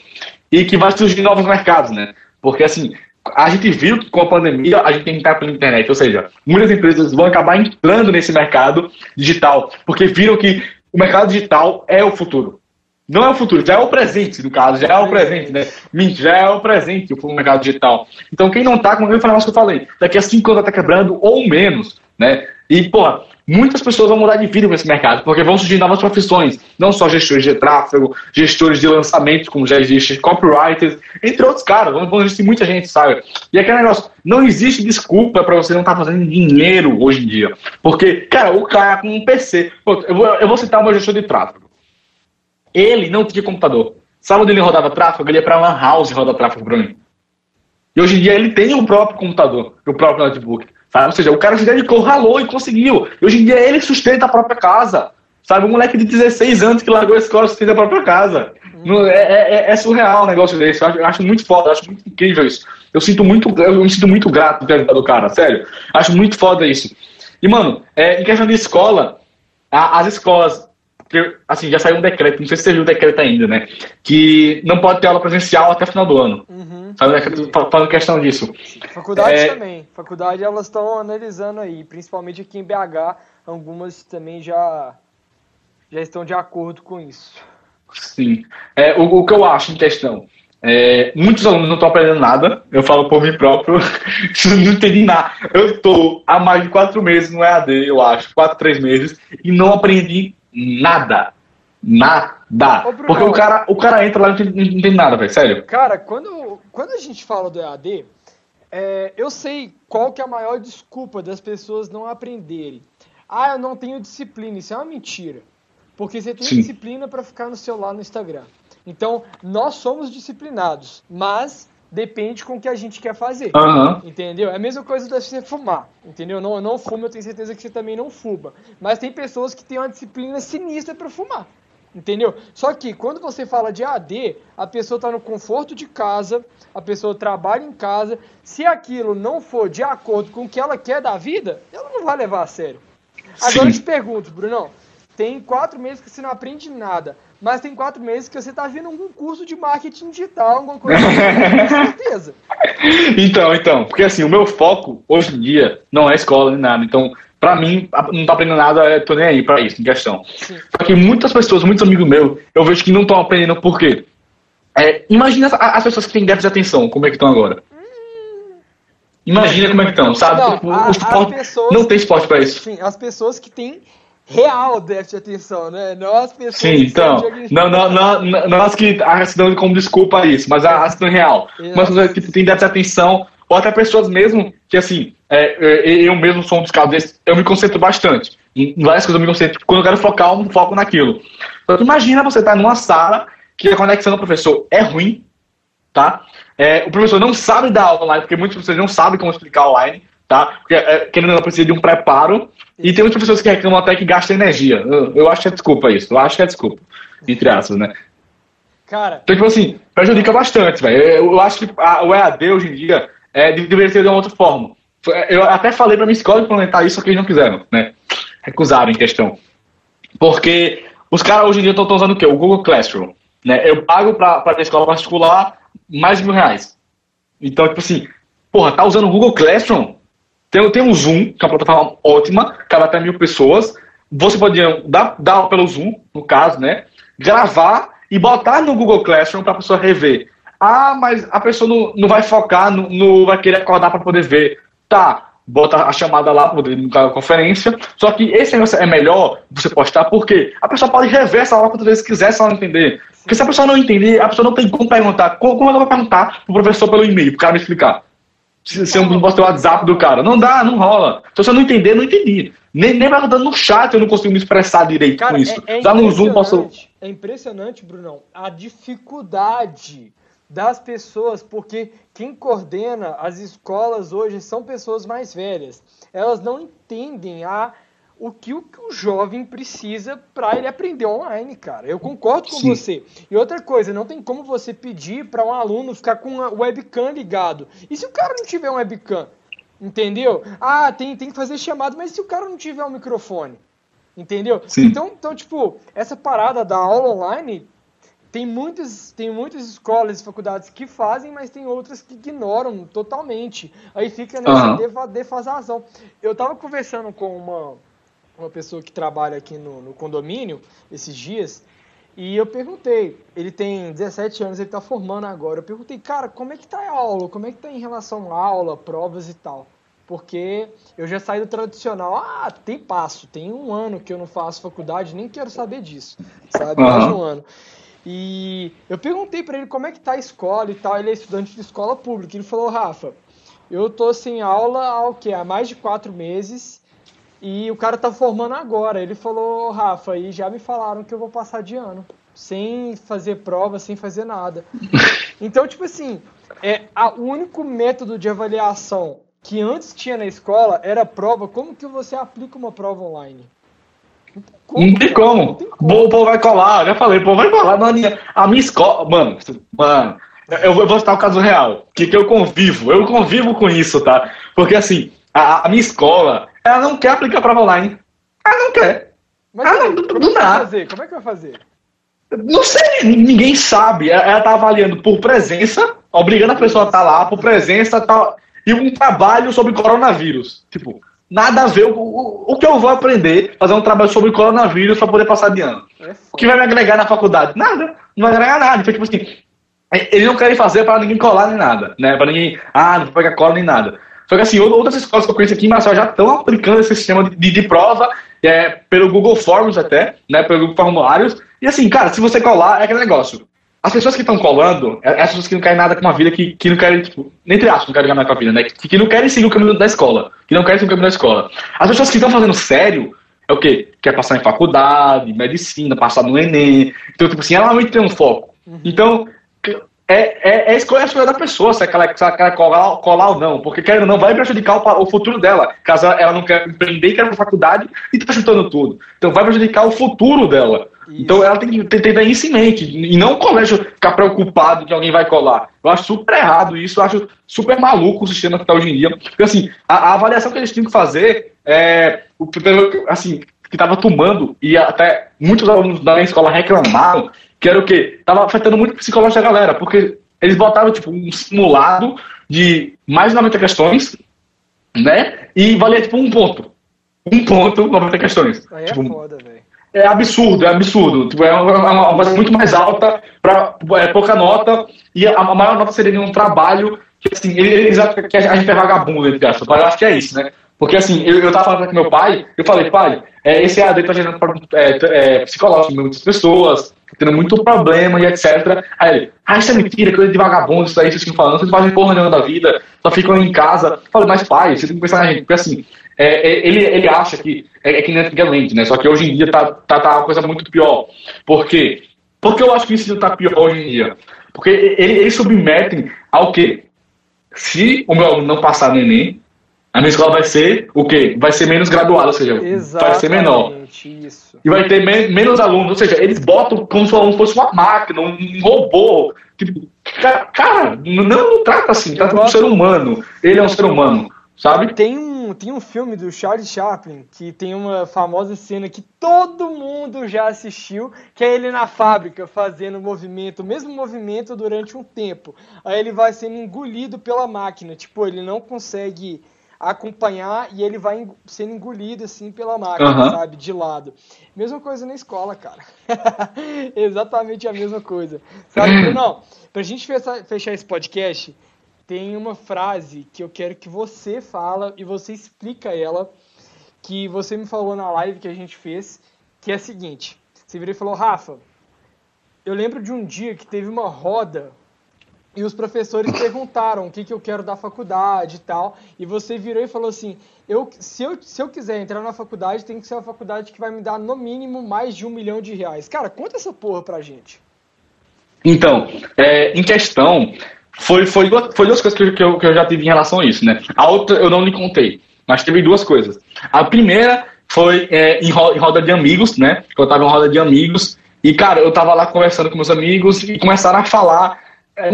e que vai surgir novos mercados, né? Porque assim, a gente viu que com a pandemia a gente tem que entrar pela internet, ou seja, muitas empresas vão acabar entrando nesse mercado digital, porque viram que o mercado digital é o futuro. Não é o futuro, já é o presente, no caso, já é o presente, né? Já é o presente o mercado digital. Então, quem não tá, como eu falei, que eu falei, daqui a cinco anos estar quebrando ou menos, né? E, pô, muitas pessoas vão mudar de vida com esse mercado, porque vão surgir novas profissões, não só gestores de tráfego, gestores de lançamento, como já existe, copywriters, entre outros caras, vão, existir muita gente, sabe? E aquele negócio, não existe desculpa para você não estar tá fazendo dinheiro hoje em dia. Porque, cara, o cara com um PC, pô, eu, vou, eu vou citar o meu gestor de tráfego. Ele não tinha computador. Sabe onde ele rodava tráfego? Ele ia para Lan House rodar tráfego para mim. E hoje em dia ele tem o próprio computador, o próprio notebook. Sabe? Ou seja, o cara se dedicou, ralou e conseguiu. E hoje em dia ele sustenta a própria casa. Sabe? Um moleque de 16 anos que largou a escola sustenta a própria casa. É, é, é, é, surreal o um negócio desse. Eu acho, eu acho, muito foda, acho muito incrível isso. Eu sinto muito, eu me sinto muito grato por ter ajudado o cara, sério. Acho muito foda isso. E, mano, é, em questão de escola, a, as escolas porque, assim, já saiu um decreto, não sei se você viu o decreto ainda, né? Que não pode ter aula presencial até o final do ano. Uhum. Falando questão disso. Faculdade é... também. Faculdade elas estão analisando aí, principalmente aqui em BH, algumas também já, já estão de acordo com isso. Sim. É, o, o que eu acho em questão. É, muitos alunos não estão aprendendo nada, eu falo por mim próprio, não entendi nada. Eu estou há mais de quatro meses no EAD, eu acho, quatro, três meses, e não aprendi nada. Nada. Porque o cara, o cara entra lá e não não nada, velho. Sério. Cara, quando, quando a gente fala do EAD, é, eu sei qual que é a maior desculpa das pessoas não aprenderem. Ah, eu não tenho disciplina. Isso é uma mentira. Porque você tem Sim. disciplina para ficar no celular no Instagram. Então, nós somos disciplinados, mas depende com o que a gente quer fazer. Uhum. Entendeu? É a mesma coisa de você fumar. Entendeu? Não, eu não fumo, eu tenho certeza que você também não fuma. Mas tem pessoas que têm uma disciplina sinistra para fumar. Entendeu? Só que quando você fala de AD, a pessoa está no conforto de casa, a pessoa trabalha em casa. Se aquilo não for de acordo com o que ela quer da vida, ela não vai levar a sério. Agora Sim. eu te pergunto, Brunão, tem quatro meses que você não aprende nada mas tem quatro meses que você está vindo um curso de marketing digital, alguma coisa assim, com certeza. Então, então, porque assim, o meu foco hoje em dia não é escola nem nada. Então, para mim, não tá aprendendo nada, eu tô nem aí para isso, em questão. Sim. Só que muitas pessoas, muitos amigos meus, eu vejo que não estão aprendendo por quê? É, imagina as, as, pessoas que têm déficit de atenção, como é que estão agora. Imagina como é que estão, sabe? Não, tipo, a, esporte, pessoas, não tem esporte para isso. Sim, as pessoas que têm real déficit de atenção, né? As pessoas Sim, que então, não, não, não, não as que dão como desculpa isso, mas as que estão real. Mas pessoas que têm déficit de atenção, ou até pessoas mesmo que, assim, é, é eu mesmo sou um dos casos desses, eu me concentro bastante. Em várias coisas eu me concentro. Quando eu quero focar, eu foco naquilo. Então, imagina você estar tá numa sala que a conexão do professor é ruim, tá? É, o professor não sabe dar aula online, porque muitos professores não sabem como explicar online, tá? Porque, é, querendo não, precisa de um preparo. E tem muitas pessoas que reclamam até que gastam energia. Eu, eu acho que é desculpa isso. Eu acho que é desculpa. Entre aspas, né? Cara. Então, tipo assim, prejudica bastante, velho. Eu, eu, acho que a, o EAD hoje em dia é, deveria ser de uma outra forma. Eu até falei pra minha escola implementar isso, só que eles não quiseram, né? Recusaram em questão. Porque os caras hoje em dia estão usando o quê? O Google Classroom. Né? Eu pago pra, pra ter escola particular mais de mil reais. Então, tipo assim, porra, tá usando o Google Classroom? Tem, tem um Zoom, que é uma plataforma ótima, cabe até mil pessoas. Você pode dar, dar pelo Zoom, no caso, né? Gravar e botar no Google Classroom para a pessoa rever. Ah, mas a pessoa não, não vai focar, não, não vai querer acordar para poder ver. Tá, bota a chamada lá para conferência. Só que esse negócio é melhor você postar porque a pessoa pode rever essa aula quantas vezes quiser se ela não entender. Porque se a pessoa não entender, a pessoa não tem como perguntar. Como, como ela vai perguntar pro professor pelo e-mail, pro cara me explicar? Posso ter o WhatsApp do cara. Não dá, não rola. Se você não entender, não entendi. Nem, nem vai rodando no chat eu não consigo me expressar direito cara, com isso. É, é Já no Zoom posso. É impressionante, Brunão, a dificuldade das pessoas, porque quem coordena as escolas hoje são pessoas mais velhas. Elas não entendem a o que o, que o jovem precisa para ele aprender online, cara. Eu concordo com Sim. você. E outra coisa, não tem como você pedir para um aluno ficar com o webcam ligado. E se o cara não tiver um webcam? Entendeu? Ah, tem, tem que fazer chamado, mas se o cara não tiver um microfone? Entendeu? Então, então, tipo, essa parada da aula online tem muitas, tem muitas escolas e faculdades que fazem, mas tem outras que ignoram totalmente. Aí fica nessa uhum. defasação. Eu tava conversando com uma, uma pessoa que trabalha aqui no, no, condomínio esses dias, e eu perguntei, ele tem 17 anos, ele tá formando agora. Eu perguntei, cara, como é que tá a aula? Como é que tá em relação à aula, provas e tal? Porque eu já saí do tradicional, ah, tem passo, tem um ano que eu não faço faculdade, nem quero saber disso, sabe? Uhum. Mais de um ano. E eu perguntei para ele como é que tá a escola e tal. Ele é estudante de escola pública. Ele falou, Rafa, eu tô sem aula há o quê? Há mais de quatro meses e o cara tá formando agora. Ele falou, Rafa, e já me falaram que eu vou passar de ano, sem fazer prova, sem fazer nada. Então, tipo assim, é a, o único método de avaliação que antes tinha na escola era prova. Como que você aplica uma prova online? Como, não tem como. Não tem como. O povo vai colar, já falei, o povo vai colar. a minha escola. Mano, mano, eu vou, eu vou citar o caso real. Que, que eu convivo. Eu convivo com isso, tá? Porque assim, a, a minha escola, ela não quer aplicar prova online. Ela não quer. Mas ela não, como, não, dá. Fazer? como é que vai fazer? Não sei, ninguém sabe. Ela, ela tá avaliando por presença, obrigando a pessoa a estar tá lá, por presença, tá, e um trabalho sobre coronavírus. Tipo, nada a ver. O, o, o, que eu vou aprender, fazer um trabalho sobre coronavírus para poder passar de ano. É o que vai me agregar na faculdade? Nada. Não vai agregar nada. Então, tipo assim, é, eles não querem fazer para ninguém colar nem nada, né? Para ninguém, ah, não vou pegar cola nem nada. Só que assim, outras escolas que eu conheço aqui em Marcel já estão aplicando esse sistema de, de, prova é, pelo Google Forms até, né? Pelo Google Formulários. E assim, cara, se você colar, é aquele negócio. As pessoas que estão colando, é, as pessoas que não querem nada com uma vida, que, que não querem, tipo, entre aspas, não querem nada com a vida, né? Que, que não querem seguir o caminho da escola. Que não querem seguir o caminho da escola. As pessoas que estão fazendo sério, é o quê? Quer passar em faculdade, medicina, passar no Enem. Então, tipo assim, ela realmente tem um foco. Uhum. Então, é, é, é escolha, a escolha da pessoa se ela, se ela quer colar, colar, ou não. Porque, querendo ou não, vai prejudicar o, o, futuro dela. Caso ela não quer empreender, quer ir pra faculdade e tá chutando tudo. Então, vai prejudicar o futuro dela. Isso. Então ela tem que ter, ter isso em mente. E não o colégio ficar preocupado que alguém vai colar. Eu acho super errado isso, eu acho super maluco o sistema que está hoje em dia. Porque assim, a, a, avaliação que eles tinham que fazer é. Assim, que estava tomando, e até muitos alunos da minha escola reclamaram, que era o quê? Estava afetando muito o psicológico da galera, porque eles botaram tipo um simulado de mais de 90 questões, né? E valia tipo um ponto. Um ponto, 90 questões. Aí é tipo, foda, velho é absurdo, é absurdo. Tipo, é uma, coisa muito mais alta para é, pouca nota e a, a, maior nota seria um trabalho que assim, eles acham que a gente é vagabundo, entre aspas. Eu acho que é isso, né? Porque assim, eu, eu tava falando com meu pai, eu falei, pai, é, esse AD tá gerando é, é, psicológico em muitas pessoas, tendo muito problema e etc. Aí ele, ah, isso é mentira, coisa de vagabundo, isso aí vocês ficam falando, vocês fazem porra nenhuma da vida, só ficam em casa. Falei, mas pai, você tem que pensar na gente, porque assim, é, é, ele, ele acha que é, é que nem antigamente, né? Só que hoje em dia tá, tá, tá uma coisa muito pior. Porque Por que eu acho que o ensino está pior hoje em dia? Porque eles submetem ao quê? Se o meu aluno não passar no Enem, a minha escola vai ser o quê? Vai ser menos graduada, ou seja, Exatamente, vai ser menor. Isso. E vai ter men menos alunos, ou seja, eles botam como se o aluno fosse uma máquina, um robô. Tipo, cara, não, não trata assim, trata como um ser humano. Ele é um ser humano, sabe? Tem um, tem um filme do Charles Chaplin que tem uma famosa cena que todo mundo já assistiu, que é ele na fábrica fazendo o movimento, o mesmo movimento durante um tempo. Aí ele vai sendo engolido pela máquina, tipo, ele não consegue acompanhar e ele vai sendo engolido assim pela máquina, uhum. sabe, de lado. Mesma coisa na escola, cara. Exatamente a mesma coisa. Sabe, não, pra gente fechar, fechar esse podcast, tem uma frase que eu quero que você fala e você explica ela, que você me falou na live que a gente fez, que é a seguinte. Você virou e falou, Rafa, eu lembro de um dia que teve uma roda e os professores perguntaram o que, que eu quero da faculdade e tal. E você virou e falou assim: eu, se, eu, se eu quiser entrar na faculdade, tem que ser uma faculdade que vai me dar no mínimo mais de um milhão de reais. Cara, conta essa porra pra gente. Então, é, em questão, foi, foi, foi duas coisas que eu, que, eu, que eu já tive em relação a isso, né? A outra eu não lhe contei, mas teve duas coisas. A primeira foi é, em, ro, em roda de amigos, né? Eu tava em roda de amigos. E, cara, eu tava lá conversando com meus amigos e começaram a falar é,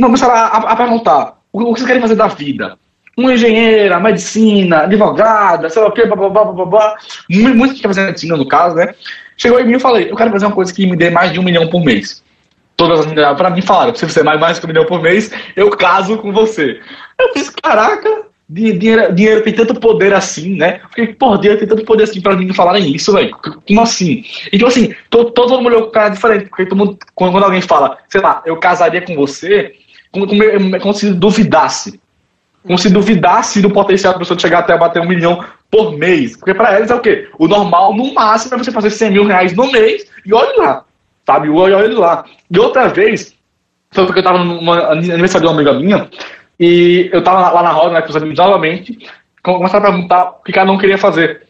começaram a, perguntar o que vocês querem fazer da vida. Uma engenheira, medicina, advogada, sei lá o quê, blá, blá, blá, blá, blá. Muito que quer fazer medicina, no caso, né? Chegou em mim e falei, eu quero fazer uma coisa que me dê mais de um milhão por mês. Todas as meninas para mim falaram, se você mais mais que um milhão por mês, eu caso com você. Eu caraca, dinheiro, dinheiro tem tanto poder assim, né? Porque, porra, dinheiro tem tanto poder assim pra mim falarem isso, velho. Como assim? E tipo assim, todo, todo mundo olhou com cara diferente, porque todo mundo, quando, alguém fala, sei lá, eu casaria com você, como, como, como se duvidasse. Como se duvidasse do potencial da pessoa de chegar até bater um milhão por mês. Porque pra eles é o quê? O normal, no máximo, é você fazer 100 mil reais no mês e olha lá. Sabe? Olha, olha lá. E outra vez, foi porque eu tava no aniversário de uma amiga minha, e eu tava lá na roda, né, com os amigos novamente, começaram a perguntar o que cada um queria fazer.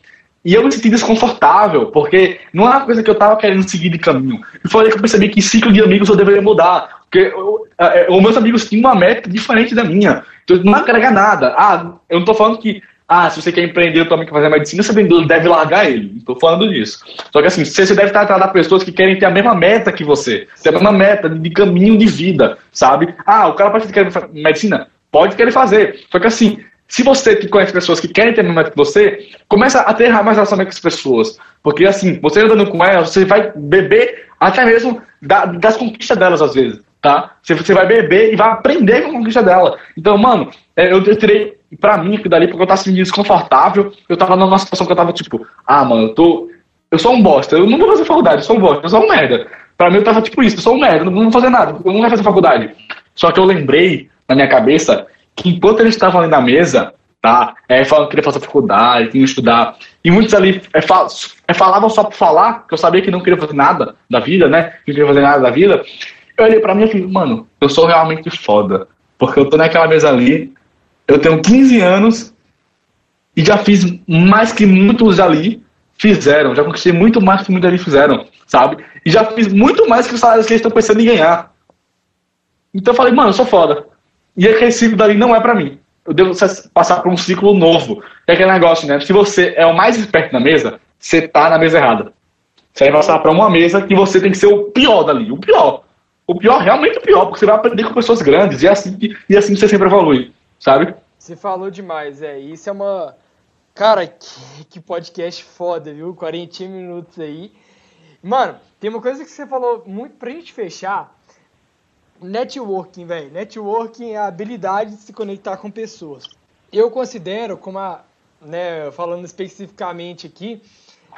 E eu me senti desconfortável, porque não era uma coisa que eu tava querendo seguir de caminho. E foi aí que eu percebi que ciclo de amigos eu deveria mudar. Porque eu, eu, os meus amigos tinham uma meta diferente da minha. Então não agrega nada. Ah, eu não tô falando que ah, se você quer empreender, eu também quer fazer medicina, você deve largar ele. Não estou falando disso. Só que assim, você deve atrás de pessoas que querem ter a mesma meta que você. Ter a mesma meta de caminho de vida, sabe? Ah, o cara pode querer medicina? Pode querer fazer. Só que assim, se você conhece pessoas que querem ter meta que você, começa a ter mais relacionamento com as pessoas. Porque assim, você andando com elas, você vai beber até mesmo das conquistas delas às vezes, tá? Você vai beber e vai aprender com a conquista dela. Então, mano, é, eu, eu tirei pra mim aquilo dali porque eu tava se sentindo desconfortável. Eu tava numa situação que eu tava tipo, ah, mano, eu tô. Eu sou um bosta, eu não vou fazer faculdade, eu sou um bosta, eu sou um merda. Pra mim eu tava tipo isso, eu sou um merda, não vou fazer nada, eu não vou fazer faculdade. Só que eu lembrei na minha cabeça que enquanto eles estavam ali na mesa, tá? É, falando que queria fazer faculdade, que ia estudar. E muitos ali é, fal é, falavam só por falar, que eu sabia que não queria fazer nada da vida, né? Que não queria fazer nada da vida. Eu olhei pra mim e falei, mano, eu sou realmente foda. Porque eu tô naquela mesa ali, eu tenho 15 anos e já fiz mais que muitos ali fizeram. Já conquistei muito mais que muitos ali fizeram, sabe? E já fiz muito mais que os salários que eles estão pensando em ganhar. Então eu falei, mano, eu sou foda. E aquele ciclo dali não é para mim. Eu devo passar por um ciclo novo. É aquele negócio, né? Se você é o mais esperto na mesa, você tá na mesa errada. Você vai passar para uma mesa que você tem que ser o pior dali. O pior. O pior, realmente o pior, porque você vai aprender com pessoas grandes. E é assim, e é assim você sempre evolui sabe? Você falou demais, é. Isso é uma. Cara, que, que podcast foda, viu? 40 minutos aí. Mano, tem uma coisa que você falou muito pra gente fechar. Networking, velho. Networking é a habilidade de se conectar com pessoas. Eu considero, como a, né, falando especificamente aqui,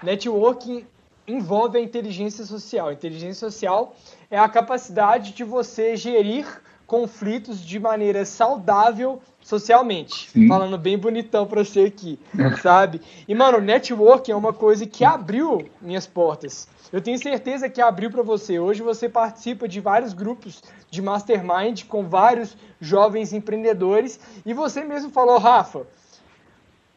networking envolve a inteligência social. Inteligência social é a capacidade de você gerir conflitos de maneira saudável socialmente. Sim. Falando bem bonitão pra você aqui, sabe? E, mano, networking é uma coisa que abriu minhas portas. Eu tenho certeza que abriu para você. Hoje você participa de vários grupos de mastermind com vários jovens empreendedores. E você mesmo falou, Rafa,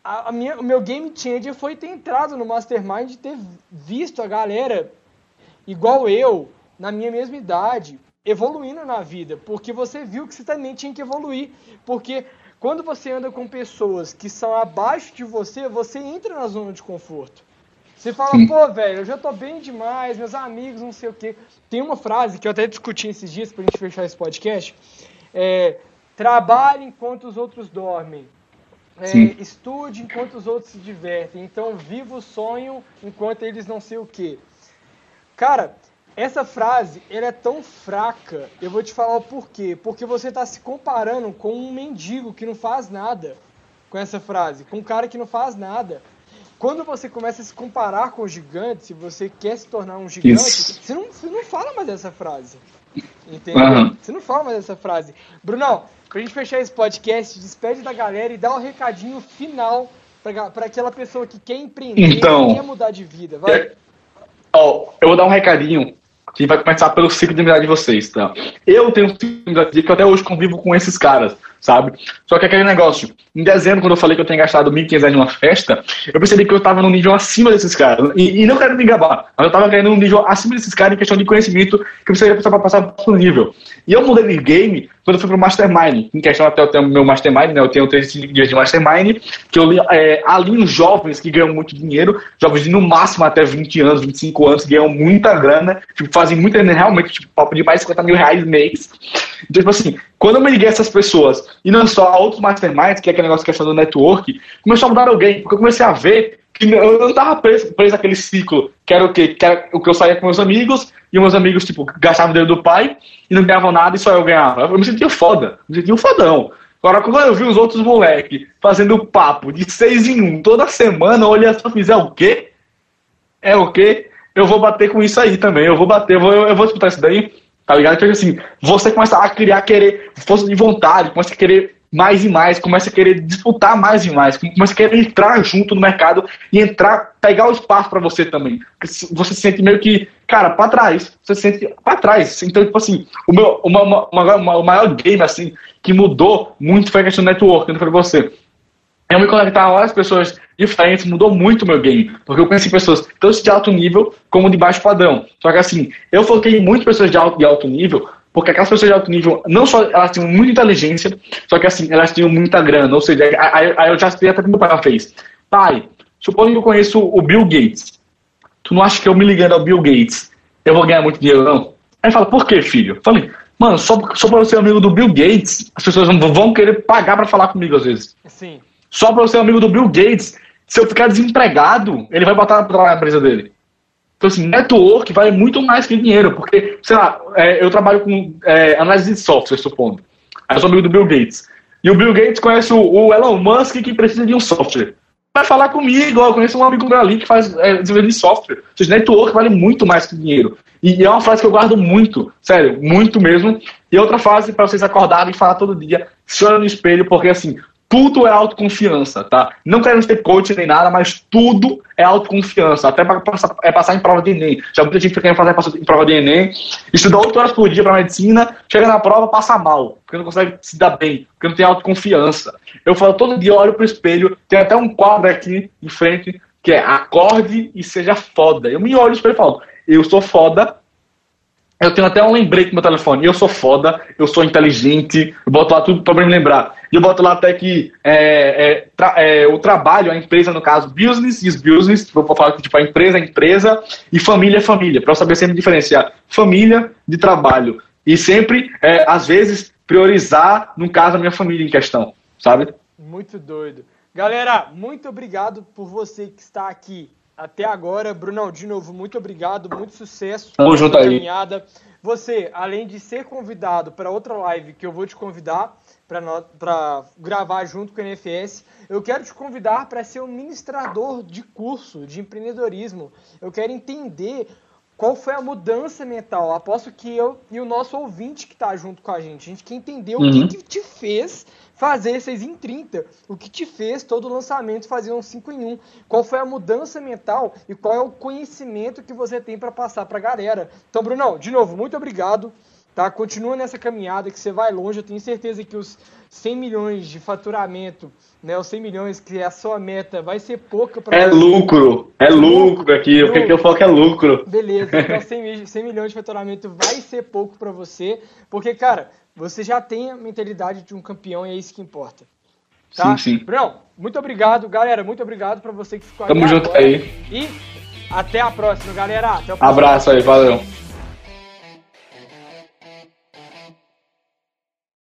a, a minha, o meu game changer foi ter entrado no mastermind e ter visto a galera igual eu, na minha mesma idade, evoluindo na vida, porque você viu que você também tinha que evoluir, porque quando você anda com pessoas que são abaixo de você, você entra na zona de conforto. Você fala, Sim. pô, velho, eu já tô bem demais, meus amigos, não sei o quê. Tem uma frase que eu até discuti esses dias pra gente fechar esse podcast. É, trabalhe enquanto os outros dormem. É, estude enquanto os outros se divertem. Então, viva o sonho enquanto eles não sei o quê. Cara, essa frase, ela é tão fraca, eu vou te falar o porquê. Porque você está se comparando com um mendigo que não faz nada com essa frase, com um cara que não faz nada. Quando você começa a se comparar com o gigante, se você quer se tornar um gigante, você não, você não fala mais dessa frase. Entendeu? Uhum. Você não fala mais dessa frase. Brunão, pra gente fechar esse podcast, despede da galera e dá o um recadinho final para aquela pessoa que quer empreender, então, quer mudar de vida. Vai. É, ó, eu vou dar um recadinho que vai começar pelo ciclo de amizade de vocês, tá? Eu tenho um ciclo de amizade que eu até hoje convivo com esses caras, sabe? Só que aquele negócio, em dezembro, quando eu falei que eu tinha gastado 1.500 reais numa festa, eu percebi que eu tava num nível acima desses caras. E, e não quero me gabar, mas eu tava ganhando um nível acima desses caras em questão de conhecimento que eu precisaria passar para passar nível. E eu mudei de game quando eu fui pro Mastermind. Em questão até tenho meu Mastermind, né? Eu tenho 35 dias de Mastermind, que eu é, alinho jovens que ganham muito dinheiro, jovens de no máximo até 20 anos, 25 anos, que ganham muita grana, tipo, fazem muita realmente, tipo, papo de mais de 50 mil reais mês. Então, tipo assim, quando eu me liguei a essas pessoas, e não só a outros masterminds, que é aquele negócio que é do network, começou a mudar alguém, porque eu comecei a ver que eu não tava preso, preso naquele ciclo, que era o quê? Que era o que eu saía com meus amigos, e meus amigos, tipo, gastavam dinheiro do pai, e não ganhavam nada, e só eu ganhava. Eu me sentia foda, me sentia um fodão. Agora, quando eu vi os outros moleques fazendo papo de seis em um toda semana, olhei só fizer o quê? É o quê? Eu vou bater com isso aí também. Eu vou bater, eu vou, eu vou disputar isso daí. Tá ligado? Então, assim, você começa a criar, querer força de vontade, começa a querer mais e mais, começa a querer disputar mais e mais, começa a querer entrar junto no mercado e entrar, pegar o espaço para você também. Você se sente meio que, cara, para trás. Você se sente para trás. Então, tipo assim, o meu uma, uma, uma, o maior game, assim, que mudou muito foi a questão do network, não foi você eu me conectar a várias pessoas diferentes mudou muito o meu game. Porque eu conheci pessoas tanto de alto nível como de baixo padrão. Só que assim, eu foquei em muitas pessoas de alto, de alto nível, porque aquelas pessoas de alto nível, não só elas tinham muita inteligência, só que assim, elas tinham muita grana. Ou seja, aí, aí eu já sei até que meu pai fez. Pai, supondo que eu conheço o Bill Gates. Tu não acha que eu me ligando ao Bill Gates, eu vou ganhar muito dinheiro, não? Aí fala, por que, filho? Eu falei, mano, só, só pra eu ser amigo do Bill Gates, as pessoas vão querer pagar para falar comigo às vezes. Sim. Só para você ser amigo do Bill Gates, se eu ficar desempregado, ele vai botar para na empresa dele. Então, assim, network vale muito mais que dinheiro, porque, sei lá, é, eu trabalho com é, análise de software, supondo. Aí eu sou amigo do Bill Gates. E o Bill Gates conhece o, o Elon Musk que precisa de um software. Vai falar comigo, eu conheço um amigo meu ali que faz é, desenvolvimento de software. Ou seja, network vale muito mais que dinheiro. E, e é uma frase que eu guardo muito, sério, muito mesmo. E outra frase para vocês acordarem e falar todo dia, olha no espelho, porque assim, tudo é autoconfiança, tá? Não querendo ser coach nem nada, mas tudo é autoconfiança. Até para passar, é passar em prova de Enem. Já muita gente querendo fazer em prova de Enem, estuda 8 horas por dia para medicina, chega na prova, passa mal, porque não consegue se dar bem, porque não tem autoconfiança. Eu falo todo dia, olho pro espelho, tem até um quadro aqui em frente que é acorde e seja foda. Eu me olho no espelho e falo, eu sou foda, eu tenho até um lembrete no meu telefone. Eu sou foda, eu sou inteligente, eu boto lá tudo para me lembrar. E eu boto lá até que é, é, tra é, o trabalho, a empresa, no caso, business is business, vou falar que tipo, a empresa é empresa e família é família, para eu saber sempre diferenciar família de trabalho. E sempre, é, às vezes, priorizar, no caso, a minha família em questão, sabe? Muito doido. Galera, muito obrigado por você que está aqui até agora. Brunão, de novo, muito obrigado, muito sucesso. Tamo junto aí. Caminhada. Você, além de ser convidado para outra live que eu vou te convidar para gravar junto com o NFS, eu quero te convidar para ser um ministrador de curso de empreendedorismo. Eu quero entender qual foi a mudança mental. Aposto que eu e o nosso ouvinte que está junto com a gente, a gente quer entender uhum. o que, uhum. que te fez fazer 6 em 30. O que te fez todo o lançamento fazer um 5 em 1? Qual foi a mudança mental e qual é o conhecimento que você tem para passar para a galera? Então, Brunão, de novo, muito obrigado. tá? Continua nessa caminhada que você vai longe. Eu tenho certeza que os 100 milhões de faturamento, né, os 100 milhões que é a sua meta, vai ser pouca para É você. lucro, é lucro aqui. O que, que eu falo que é lucro? Beleza, então 100, 100 milhões de faturamento vai ser pouco para você, porque, cara, você já tem a mentalidade de um campeão e é isso que importa. Tá? Sim, sim. Bruno, muito obrigado, galera. Muito obrigado para você que ficou Tamo junto agora. aí. E até a próxima, galera. Até Abraço aí, valeu.